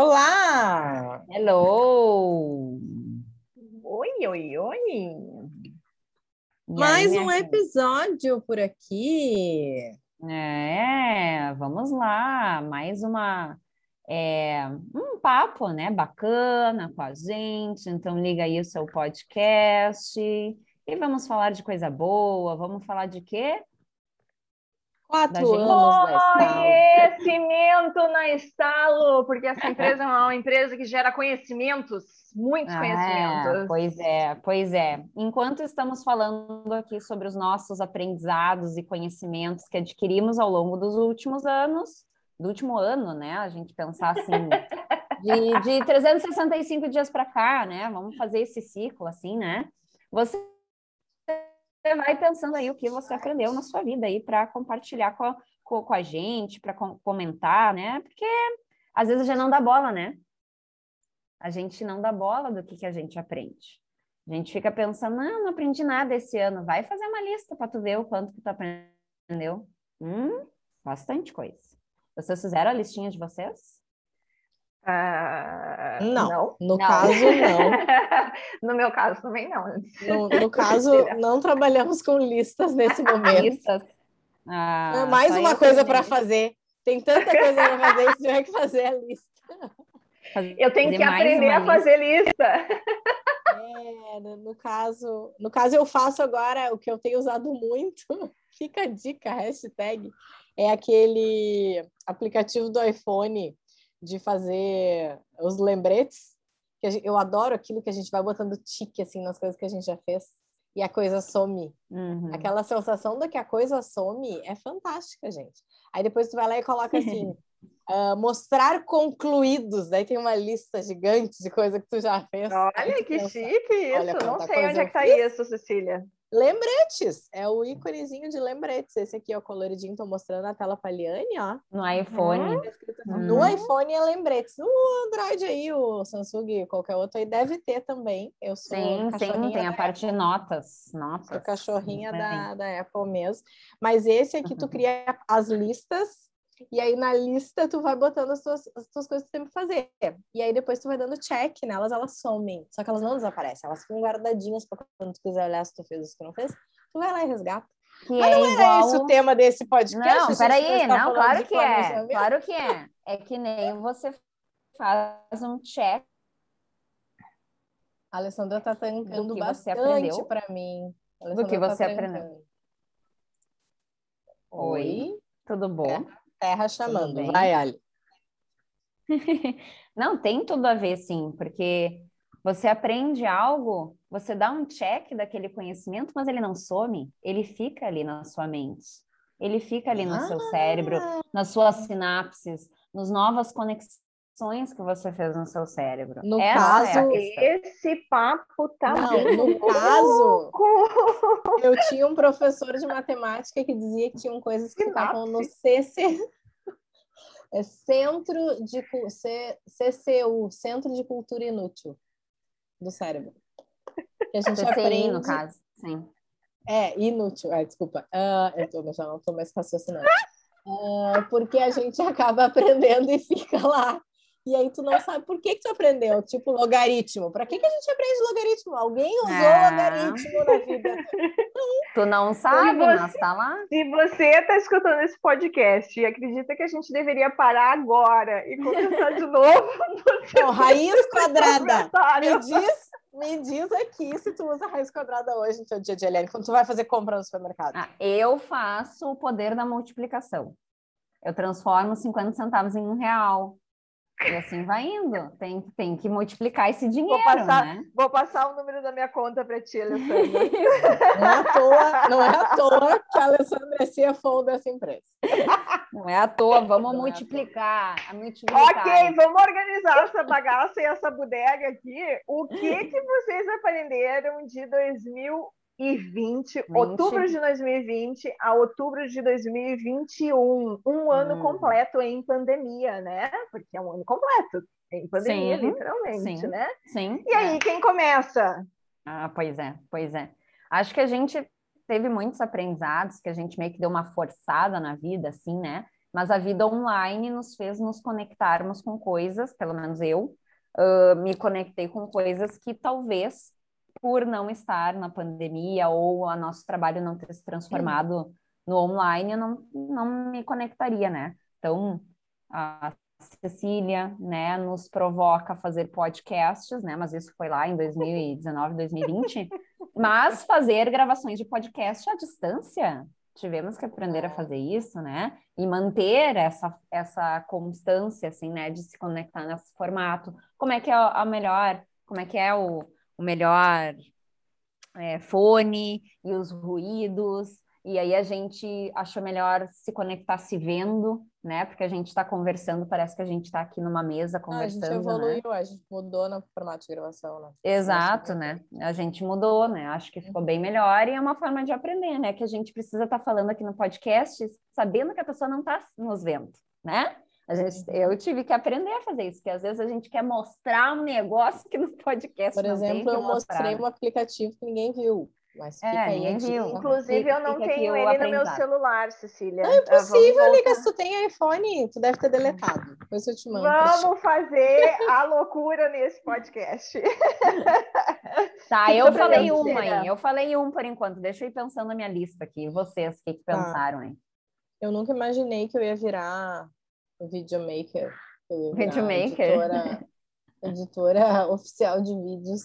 Olá! Hello! Oi, oi, oi! Mais um episódio por aqui. É, vamos lá, mais uma é, um papo, né, bacana com a gente. Então liga aí o seu podcast e vamos falar de coisa boa. Vamos falar de quê? Quatro anos. Conhecimento na Estalo, porque essa empresa é uma empresa que gera conhecimentos, muitos Ah, conhecimentos. pois é, pois é. Enquanto estamos falando aqui sobre os nossos aprendizados e conhecimentos que adquirimos ao longo dos últimos anos, do último ano, né? A gente pensar assim, de, de 365 dias para cá, né? Vamos fazer esse ciclo assim, né? Você vai pensando aí o que você aprendeu na sua vida aí para compartilhar com a, com, com a gente, para comentar, né? Porque às vezes gente não dá bola, né? A gente não dá bola do que, que a gente aprende. A gente fica pensando, não, não aprendi nada esse ano. Vai fazer uma lista para tu ver o quanto que tu aprendeu. Hum, bastante coisa. Vocês fizeram a listinha de vocês? Ah, Não, não. no Não. caso não. no meu caso também não. No, no caso, não trabalhamos com listas nesse momento. Listas. Ah, É mais uma coisa para fazer. Tem tanta coisa para fazer, você tiver que fazer a lista. fazer Eu tenho que aprender a fazer lista. É, no, no caso, no caso eu faço agora o que eu tenho usado muito. Fica a dica, hashtag. É aquele aplicativo do iPhone de fazer os lembretes. Que eu adoro aquilo que a gente vai botando tique assim nas coisas que a gente já fez e a coisa some. Uhum. Aquela sensação de que a coisa some é fantástica, gente. Aí depois tu vai lá e coloca assim, ah, mostrar concluídos. Daí tem uma lista gigante de coisa que tu já fez. Olha que pensa, chique isso. olha não sei onde é que tá isso, Cecília. Lembretes, é o íconezinho de lembretes. Esse aqui, ó, coloridinho, tô mostrando na tela pra Liane, ó. No iPhone. No Hum. iPhone é lembretes. No Android aí, o Samsung, qualquer outro aí, deve ter também. Eu sou Sim, sim, cachorrinha tem a parte de notas. Sou Notas. cachorrinha Sim. da, da Apple mesmo. Mas esse aqui tu Uhum. cria as listas, e aí na lista tu vai botando as tuas, as tuas coisas que tu tem que fazer. E aí depois tu vai dando check nelas, elas somem. Só que elas não desaparecem, elas ficam guardadinhas para quando tu quiser olhar se tu fez ou se tu não fez, tu vai lá e resgata. Que Mas é não era igual... esse o tema desse podcast? Não, peraí, está não, claro que é, claro que é. É que nem você faz um check A Alessandra tá trancando Do que você bastante aprendeu? para mim. Do que tá você aprendeu. trancando. Oi. Oi. Tudo bom? Terra chamando. Vai, Ali. Não, tem tudo a ver, sim, porque você aprende algo, você dá um check daquele conhecimento, mas ele não some, ele fica ali na sua mente. Ele fica ali no seu cérebro, nas suas sinapses, nas novas conexões que você fez no seu cérebro. No Essa caso, é a questão. Esse papo tá Não, no caso, eu tinha um professor de matemática que dizia que tinham coisas que ficavam no CC. É Centro de C- CCU, Centro de Cultura Inútil do cérebro. Que a gente CCI, aprende. no caso, sim. É, inútil. É, desculpa. Ah, eu tô, já não tô mais raciocinando. Ah, porque a gente acaba aprendendo e fica lá. E aí tu não sabe por que, que tu aprendeu. Tipo, logaritmo. Para que, que a gente aprende logaritmo? Alguém usou Ah. logaritmo na vida. Tu não sabe, você- mas tá lá. Se você está escutando esse podcast e acredita que a gente deveria parar agora e começar de novo, você Não, raiz quadrada. Me diz, me diz aqui se tu usa raiz quadrada hoje no teu dia de Eliane, quando tu vai fazer compra no supermercado. Ah, eu faço o poder da multiplicação. Eu transformo 50 centavos em um real. E assim vai indo. Tem, tem que multiplicar esse dinheiro, vou passar, né? Vou passar o número da minha conta para ti, Alessandra. não, é à toa, não é à toa que a Alessandra é CFO dessa empresa. Não é à toa, vamos não multiplicar, é multiplicar. Ok, vamos organizar essa bagaça e essa bodega aqui. O que, que vocês aprenderam de 2000 2020, 20. outubro de 2020 a outubro de 2021, um ano hum. completo em pandemia, né? Porque é um ano completo em pandemia, Sim. literalmente, Sim. né? Sim. E aí, é. quem começa? Ah, pois é, pois é. Acho que a gente teve muitos aprendizados, que a gente meio que deu uma forçada na vida, assim, né? Mas a vida online nos fez nos conectarmos com coisas, pelo menos eu, uh, me conectei com coisas que talvez por não estar na pandemia ou o nosso trabalho não ter se transformado no online, eu não, não me conectaria, né? Então, a Cecília, né, nos provoca a fazer podcasts, né? Mas isso foi lá em 2019, 2020. Mas fazer gravações de podcast à distância, tivemos que aprender a fazer isso, né? E manter essa, essa constância, assim, né? De se conectar nesse formato. Como é que é a melhor, como é que é o, o melhor é, fone e os ruídos. E aí a gente achou melhor se conectar se vendo, né? Porque a gente está conversando, parece que a gente está aqui numa mesa conversando. Ah, a gente né? evoluiu, né? a gente mudou no formato de gravação, né? Exato, né? A gente mudou, né? Acho que ficou bem melhor e é uma forma de aprender, né? Que a gente precisa estar tá falando aqui no podcast, sabendo que a pessoa não está nos vendo, né? A gente, eu tive que aprender a fazer isso, porque às vezes a gente quer mostrar um negócio que no podcast Por exemplo, eu mostrei um aplicativo que ninguém viu. Mas é, ninguém viu. Inclusive, eu não tenho ele no meu celular, Cecília. Não é impossível, Liga. Se tu tem iPhone, tu deve ter deletado. Depois eu te mando. Vamos fazer a loucura nesse podcast. Tá, eu falei uma aí. Eu falei um por enquanto. Deixa eu ir pensando na minha lista aqui. Vocês, o que, que tá. pensaram aí? Eu nunca imaginei que eu ia virar videomaker. Videomaker. Editora, editora oficial de vídeos.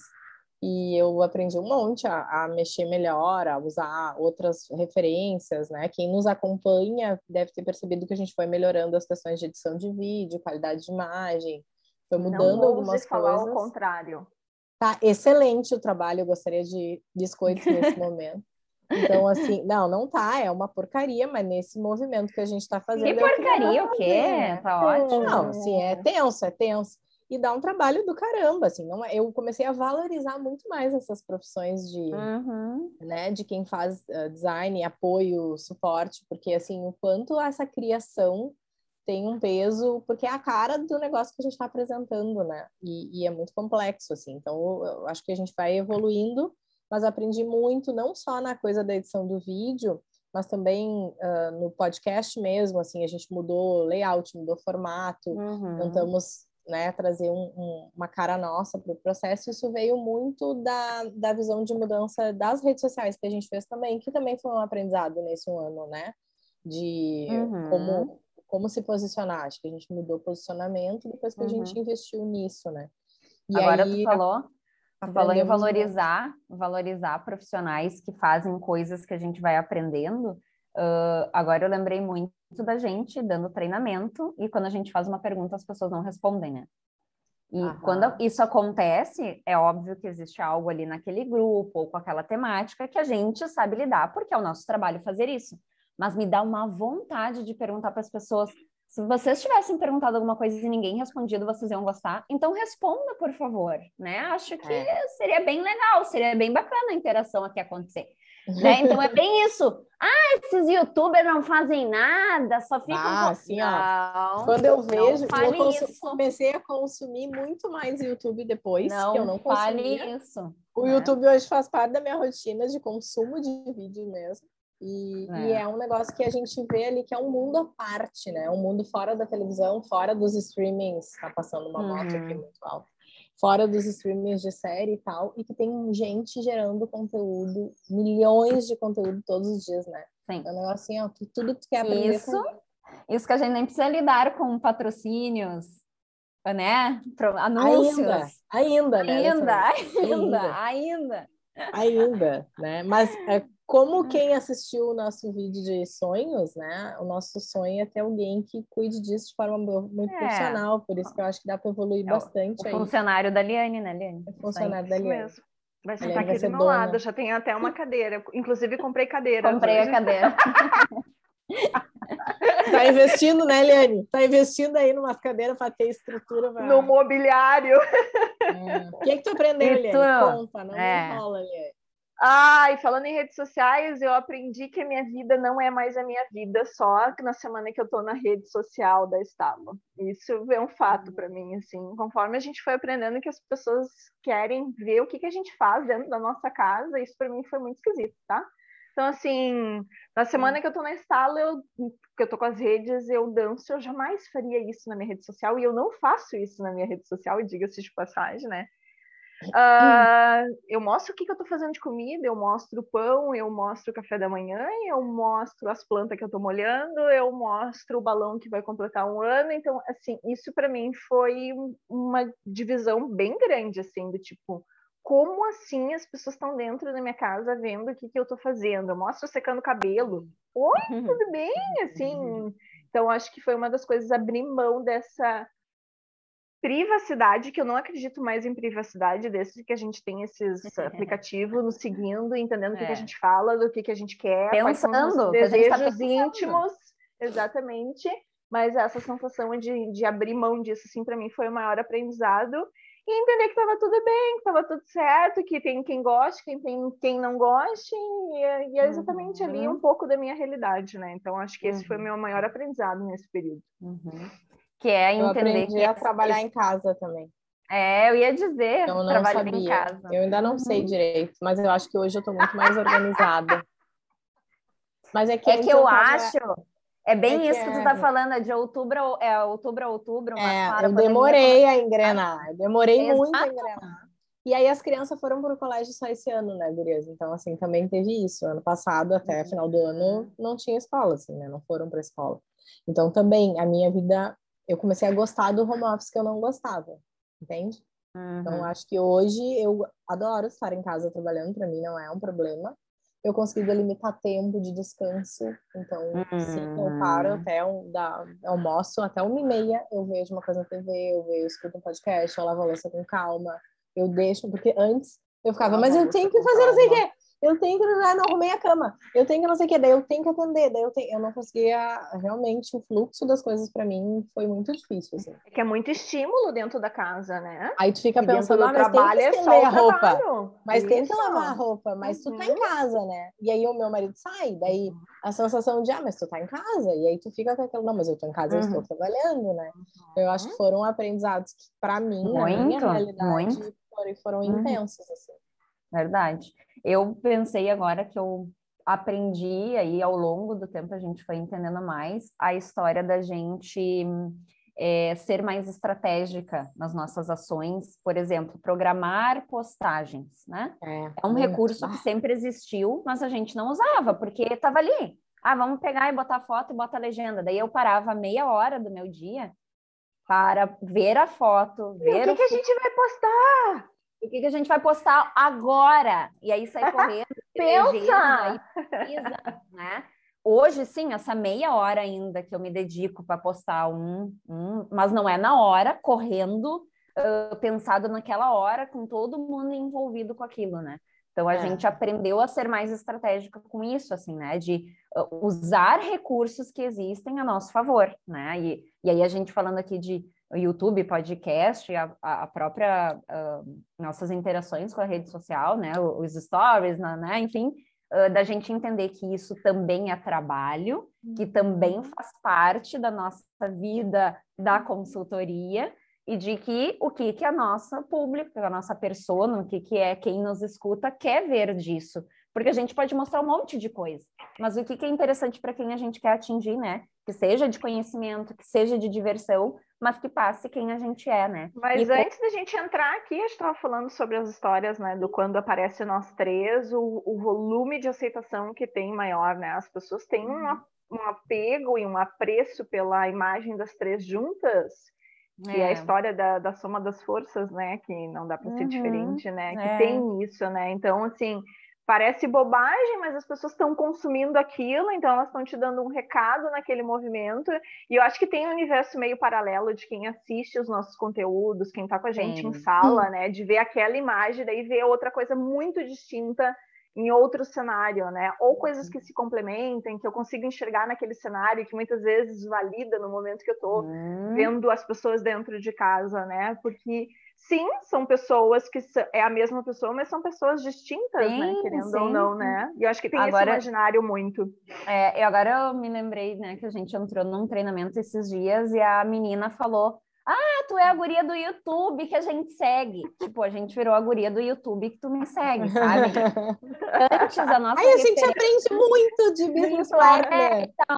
E eu aprendi um monte a, a, mexer melhor, a usar outras referências, né? Quem nos acompanha deve ter percebido que a gente foi melhorando as questões de edição de vídeo, qualidade de imagem, foi mudando Não algumas falar coisas. ao contrário. Tá excelente o trabalho, eu gostaria de biscoitos nesse momento. Então, assim, não, não tá, é uma porcaria, mas nesse movimento que a gente está fazendo. Que porcaria, é o quê? Tá ótimo. Não, assim, é tenso, é tenso. E dá um trabalho do caramba, assim, não é, eu comecei a valorizar muito mais essas profissões de, uhum. né, de quem faz uh, design, apoio, suporte, porque, assim, o quanto essa criação tem um peso, porque é a cara do negócio que a gente está apresentando, né, e, e, é muito complexo, assim, então eu, eu acho que a gente vai evoluindo mas aprendi muito, não só na coisa da edição do vídeo, mas também uh, no podcast mesmo, assim, a gente mudou layout, mudou formato, uhum. tentamos né, trazer um, um, uma cara nossa para o processo, isso veio muito da, da visão de mudança das redes sociais que a gente fez também, que também foi um aprendizado nesse ano, né, de uhum. como, como se posicionar, acho que a gente mudou o posicionamento depois que uhum. a gente investiu nisso, né. E Agora aí, tu falou falou em valorizar, valorizar profissionais que fazem coisas que a gente vai aprendendo. Uh, agora eu lembrei muito da gente dando treinamento e quando a gente faz uma pergunta as pessoas não respondem, né? E Aham. quando isso acontece, é óbvio que existe algo ali naquele grupo ou com aquela temática que a gente sabe lidar, porque é o nosso trabalho fazer isso. Mas me dá uma vontade de perguntar para as pessoas se vocês tivessem perguntado alguma coisa e ninguém respondido, vocês iam gostar. Então responda, por favor, né? Acho que é. seria bem legal, seria bem bacana a interação aqui acontecer. né? Então é bem isso. Ah, esses youtubers não fazem nada, só ficam. Ah, assim, ó. Quando eu vejo, eu consumo, comecei a consumir muito mais YouTube depois, não que eu não consumia. Fale isso. O né? YouTube hoje faz parte da minha rotina de consumo de vídeo mesmo. E é. e é. um negócio que a gente vê ali que é um mundo à parte, né? Um mundo fora da televisão, fora dos streamings. Tá passando uma moto uhum. aqui muito alta. Fora dos streamings de série e tal. E que tem gente gerando conteúdo, milhões de conteúdo todos os dias, né? Sim. É um negócio assim, ó, que tudo que tu quer aprender. Isso, com... isso que a gente nem precisa lidar com patrocínios, né? Anúncios. Ainda, ainda, né? Ainda, ainda, ainda. Ainda, né? Mas é, como quem assistiu o nosso vídeo de sonhos, né? O nosso sonho é ter alguém que cuide disso de forma muito é. profissional, por isso que eu acho que dá para evoluir é bastante. O, o funcionário da Liane, né, Liane? É funcionário da Liane. Mesmo. Vai sentar aqui do meu dona. lado, já tem até uma cadeira. Inclusive, comprei cadeira. Comprei hoje. a cadeira. tá investindo, né, Eliane? Tá investindo aí numa cadeira para ter estrutura. Pra... No mobiliário. É. O que, é que tu aprendeu, Eliane? Conta, não é. enrola, Eliane. E falando em redes sociais, eu aprendi que a minha vida não é mais a minha vida só na semana que eu estou na rede social da Estado. Isso é um fato para mim, assim. Conforme a gente foi aprendendo que as pessoas querem ver o que, que a gente faz dentro da nossa casa, isso para mim foi muito esquisito, tá? Então, assim, na semana que eu estou na Estado, eu, que eu tô com as redes, eu danço, eu jamais faria isso na minha rede social, e eu não faço isso na minha rede social, diga-se de passagem, né? Uh, eu mostro o que, que eu estou fazendo de comida, eu mostro o pão, eu mostro o café da manhã, eu mostro as plantas que eu estou molhando, eu mostro o balão que vai completar um ano. Então, assim, isso para mim foi uma divisão bem grande, assim, do tipo, como assim as pessoas estão dentro da minha casa vendo o que, que eu estou fazendo? Eu mostro secando cabelo. Oi, tudo bem? Assim, então acho que foi uma das coisas abrir mão dessa privacidade, que eu não acredito mais em privacidade, desde que a gente tem esses aplicativos nos seguindo, entendendo o que, é. que, a é. gente fala, do que, que a gente quer, pensando, os desejos tá íntimos, exatamente. Mas essa sensação de, de abrir mão disso, assim, para mim foi o maior aprendizado. E entender que estava tudo bem, que estava tudo certo, que tem quem goste, quem tem quem não goste, e, é, e é exatamente uhum. ali um pouco da minha realidade, né? Então, acho que esse uhum. foi o meu maior aprendizado nesse período. Uhum que é eu entender que a trabalhar em casa também. É, eu ia dizer, eu não trabalhar sabia. em casa. Eu ainda não sei uhum. direito, mas eu acho que hoje eu estou muito mais organizada. Mas é que, é que eu acho, é bem é isso que, que tu tá falando, é de outubro, é outubro a outubro, é, eu demorei a engrenar, eu demorei Exato. muito a engrenar. E aí as crianças foram para o colégio só esse ano, né, gurias? Então, assim, também teve isso. Ano passado, até uhum. final do ano, não tinha escola, assim, né? Não foram para escola. Então, também, a minha vida eu comecei a gostar do home office que eu não gostava, entende? Então, uhum. Então, acho que hoje eu adoro estar em casa trabalhando, para mim não é um problema. Eu consegui delimitar tempo de descanso, então, uhum. sim, eu paro hum. até um, da, almoço, até uma e meia, eu vejo uma coisa na TV, eu vejo, escuto um podcast, eu lavo a louça com calma, eu deixo, porque antes eu ficava, mas eu tenho que fazer não sei o quê eu tenho que ah, não arrumei a cama, eu tenho que não sei o que, daí eu tenho que atender, daí eu, tenho, eu não conseguia realmente o fluxo das coisas para mim foi muito difícil assim. É que é muito estímulo dentro da casa, né? Aí tu fica e pensando, ah, mas trabalho tem que estender é a roupa, trabalho. mas Isso. tem que lavar a roupa, mas uhum. tu tá em uhum. casa, né? E aí o meu marido sai, daí a sensação de ah, mas tu tá em casa, e aí tu fica com aquilo, não, mas eu tô em casa, uhum. eu estou uhum. trabalhando, né? Uhum. Eu acho que foram aprendizados que para mim, muito, na minha realidade, muito. foram, foram uhum. intensos assim. Verdade. Eu pensei agora que eu aprendi aí ao longo do tempo, a gente foi entendendo mais a história da gente é, ser mais estratégica nas nossas ações, por exemplo, programar postagens, né? É, é um recurso que sempre existiu, mas a gente não usava, porque estava ali. Ah, vamos pegar e botar foto e botar legenda. Daí eu parava meia hora do meu dia para ver a foto, ver e o que, o... que a gente vai postar? O que, que a gente vai postar agora? E aí sai correndo. Pensa! Precisa, né? Hoje, sim, essa meia hora ainda que eu me dedico para postar um, um, mas não é na hora, correndo, uh, pensado naquela hora, com todo mundo envolvido com aquilo, né? Então a é. gente aprendeu a ser mais estratégica com isso, assim, né? De usar recursos que existem a nosso favor, né? E, e aí a gente falando aqui de YouTube, podcast, a, a própria uh, nossas interações com a rede social, né, os stories, né, enfim, uh, da gente entender que isso também é trabalho, que também uhum. faz parte da nossa vida da consultoria e de que o que que a nossa público, a nossa persona, o que que é quem nos escuta quer ver disso, porque a gente pode mostrar um monte de coisa, mas o que que é interessante para quem a gente quer atingir, né? Que seja de conhecimento, que seja de diversão, mas que passe quem a gente é, né? Mas e antes da gente entrar aqui, a gente estava falando sobre as histórias, né? Do quando aparece nós três, o, o volume de aceitação que tem maior, né? As pessoas têm um, uhum. um apego e um apreço pela imagem das três juntas É. E a história da, da soma das forças, né? Que não dá para ser uhum, diferente, né? Que é. tem isso, né? Então, assim, parece bobagem, mas as pessoas estão consumindo aquilo, então elas estão te dando um recado naquele movimento. E eu acho que tem um universo meio paralelo de quem assiste os nossos conteúdos, quem está com a gente Sim. em sala, né? De ver aquela imagem, daí ver outra coisa muito distinta em outro cenário, né? Ou coisas que se complementem, que eu consigo enxergar naquele cenário, que muitas vezes valida no momento que eu estou hum. vendo as pessoas dentro de casa, né? Porque sim, são pessoas que é a mesma pessoa, mas são pessoas distintas, sim, né? Querendo sim. ou não, né? E eu acho que tem agora, esse imaginário muito. É, e agora eu me lembrei, né, que a gente entrou num treinamento esses dias e a menina falou ah, tu é a guria do YouTube que a gente segue. Tipo, a gente virou a guria do YouTube que tu me segue, sabe? Antes a nossa. Aí a gente aprende muito de business partner. É, então,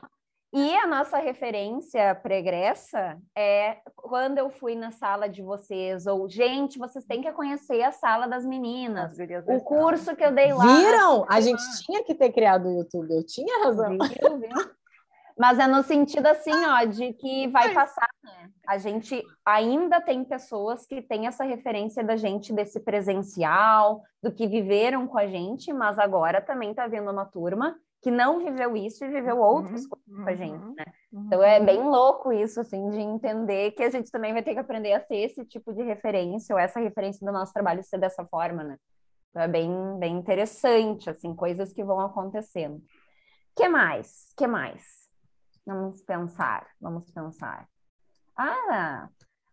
e a nossa referência pregressa é quando eu fui na sala de vocês, ou, gente, vocês têm que conhecer a sala das meninas, o curso que eu dei lá. Viram? A gente tinha que ter criado o YouTube, eu tinha razão. Viu, viu? Mas é no sentido assim, ó, de que vai passar, né? A gente ainda tem pessoas que têm essa referência da gente desse presencial, do que viveram com a gente, mas agora também tá vendo uma turma que não viveu isso e viveu outras uhum, coisas com a gente, uhum, né? Uhum. Então é bem louco isso, assim, de entender que a gente também vai ter que aprender a ser esse tipo de referência, ou essa referência do nosso trabalho ser dessa forma, né? Então é bem, bem interessante, assim, coisas que vão acontecendo. que mais? que mais? Vamos pensar, vamos pensar. Ah,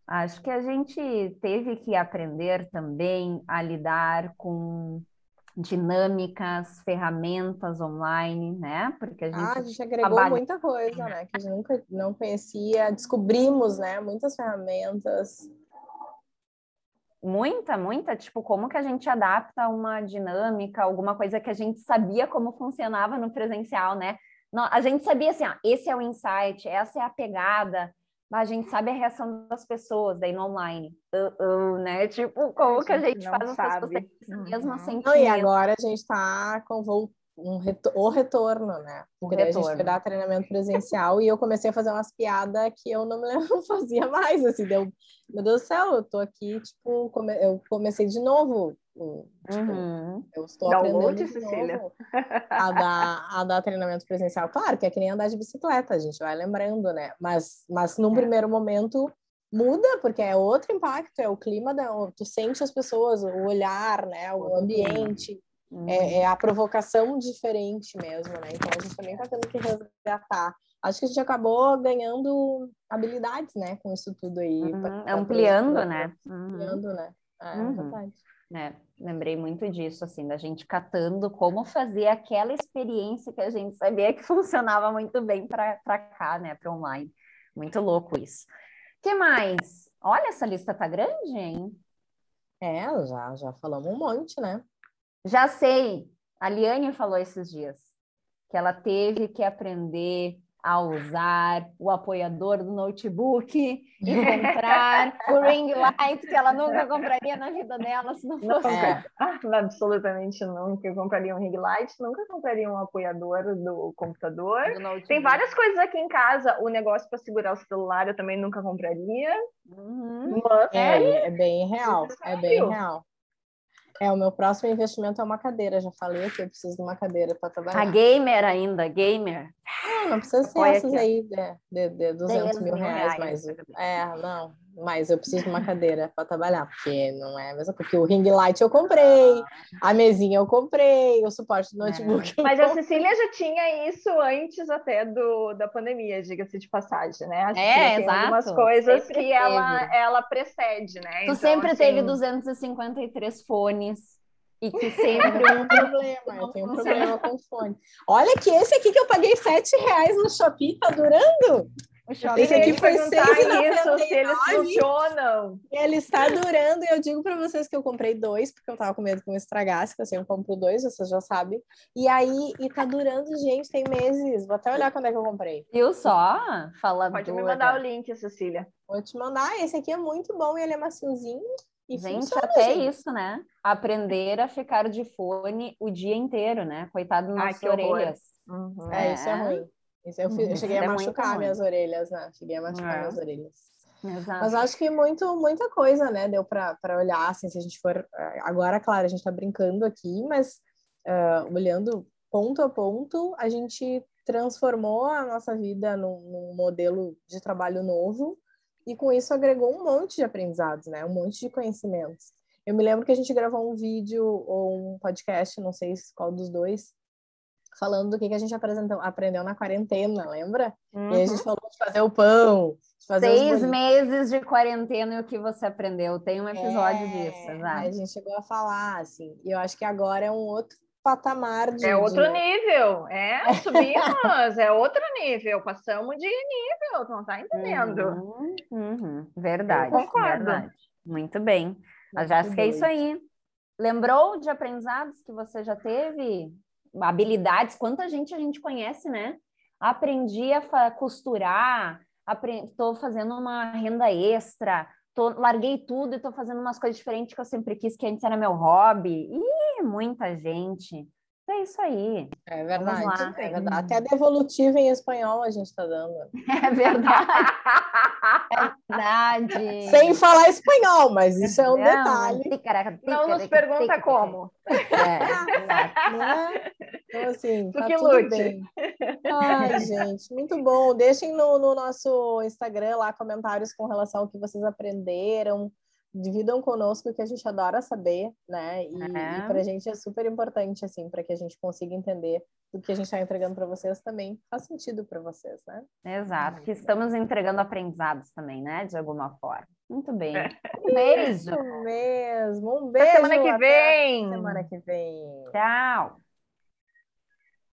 acho que a gente teve que aprender também a lidar com dinâmicas, ferramentas online, né? Porque a gente, ah, a gente agregou trabalha... muita coisa, né? Que a gente nunca não conhecia, descobrimos, né? Muitas ferramentas. Muita, muita, tipo, como que a gente adapta uma dinâmica, alguma coisa que a gente sabia como funcionava no presencial, né? Não, a gente sabia assim, ah, esse é o insight, essa é a pegada, a gente sabe a reação das pessoas daí no online. Uh, uh, né? Tipo, como a que a gente faz as pessoas terem uhum. mesmo sentimento? Não, e agora a gente está com um retor o retorno, né? Porque a gente foi dar treinamento presencial e eu comecei a fazer umas piadas que eu não me lembro, fazia mais, assim, deu, meu Deus do céu, eu tô aqui, tipo, come, eu comecei de novo Tipo, uhum. Eu estou Download, aprendendo Cecília. a dar, a dar treinamento presencial. Claro que é que nem andar de bicicleta, a gente vai lembrando, né? Mas, mas num é. primeiro momento muda, porque é outro impacto, é o clima, da, tu sente as pessoas, o olhar, né? O ambiente. Uhum. É, é, a provocação diferente mesmo, né? Então a gente também está tendo que resgatar. Acho que a gente acabou ganhando habilidades, né? Com isso tudo aí. Uhum. Pra, ampliando, pra, né? Ampliando, né? É uhum. verdade né? Lembrei muito disso, assim, da gente catando como fazer aquela experiência que a gente sabia que funcionava muito bem para cá, né? Para online. Muito louco isso. que mais? Olha, essa lista tá grande, hein? É, já, já falamos um monte, né? Já sei. A Liane falou esses dias que ela teve que aprender a usar o apoiador do notebook e comprar o ring light que ela nunca compraria na vida dela se não fosse. É. absolutamente nunca. Eu compraria um ring light, nunca compraria um apoiador do computador. Do Tem várias coisas aqui em casa. O negócio para segurar o celular eu também nunca compraria. Uhum. Mas... É, é bem real. É bem real. É, o meu próximo investimento é uma cadeira. Já falei que eu preciso de uma cadeira para trabalhar. A gamer ainda, gamer. Não, não precisa ser Apoia essas aqui. aí de, de, de 200 mil reais, reais, mas... É, não, mas eu preciso de uma cadeira para trabalhar, porque não é mesmo, porque o ring light eu comprei, a mesinha eu comprei, o suporte do notebook. É. Mas a Cecília já tinha isso antes até do, da pandemia, diga-se de passagem, né? Acho é, que exato. algumas coisas sempre que ela, ela precede, né? Tu então, sempre assim... teve 253 fones. E que sempre um problema, eu tenho um problema com fone. Olha que esse aqui que eu paguei 7 reais no Shopee, tá durando? Esse aqui foi seis se eles funcionam. Ele está durando, e eu digo para vocês que eu comprei dois, porque eu tava com medo que não estragasse, que eu compro dois, vocês já sabem. E aí, e tá durando, gente, tem meses. Vou até olhar quando é que eu comprei. Viu só? Falando. Pode me mandar o link, Cecília. Vou te mandar. Esse aqui é muito bom e ele é maciozinho. E gente, funciona, até gente. isso, né? Aprender a ficar de fone o dia inteiro, né? Coitado nas Ai, orelhas. Uhum. É, é, isso é ruim. Isso eu, fiz, eu cheguei a é machucar minhas orelhas, né? Cheguei a machucar é. minhas orelhas. Exato. Mas acho que muito, muita coisa, né? Deu para olhar, assim, se a gente for. Agora, claro, a gente está brincando aqui, mas uh, olhando ponto a ponto, a gente transformou a nossa vida num, num, modelo de trabalho novo e com isso agregou um monte de aprendizados, né? Um monte de conhecimentos. Eu me lembro que a gente gravou um vídeo ou um podcast, não sei qual dos dois, falando do que, que a gente aprendeu na quarentena, lembra? Uhum. E a gente uhum. falou de fazer o pão, de fazer Seis meses de quarentena e o que você aprendeu. Tem um episódio é, disso, exato. A gente chegou a falar, assim, e eu acho que agora é um outro patamar de. É outro de... nível, é, subimos, é outro nível, passamos de nível, não tá entendendo. Uhum, uhum. Verdade. Eu concordo. Verdade. Muito bem. A Jéssica, é isso aí. Lembrou de aprendizados que você já teve? Habilidades? Quanta gente a gente conhece, né? Aprendi a costurar, estou fazendo uma renda extra, tô, larguei tudo e estou fazendo umas coisas diferentes que eu sempre quis, que antes era meu hobby. Ih, muita gente. É isso aí. É verdade. É verdade. Até devolutiva em espanhol a gente está dando. É verdade. é verdade. Sem falar espanhol, mas isso é um não, detalhe. não nos pergunta como. É, né? Então, assim, tá que tudo lute. bem. Ai, gente, muito bom. Deixem no, no nosso Instagram lá comentários com relação ao que vocês aprenderam, dividam conosco que a gente adora saber, né? E, é. e para a gente é super importante, assim, para que a gente consiga entender o que a gente está entregando para vocês também faz sentido para vocês, né? Exato, que estamos entregando aprendizados também, né? De alguma forma. Muito bem. Um beijo. Isso mesmo. Um beijo. Até semana que vem. Semana que vem. Tchau.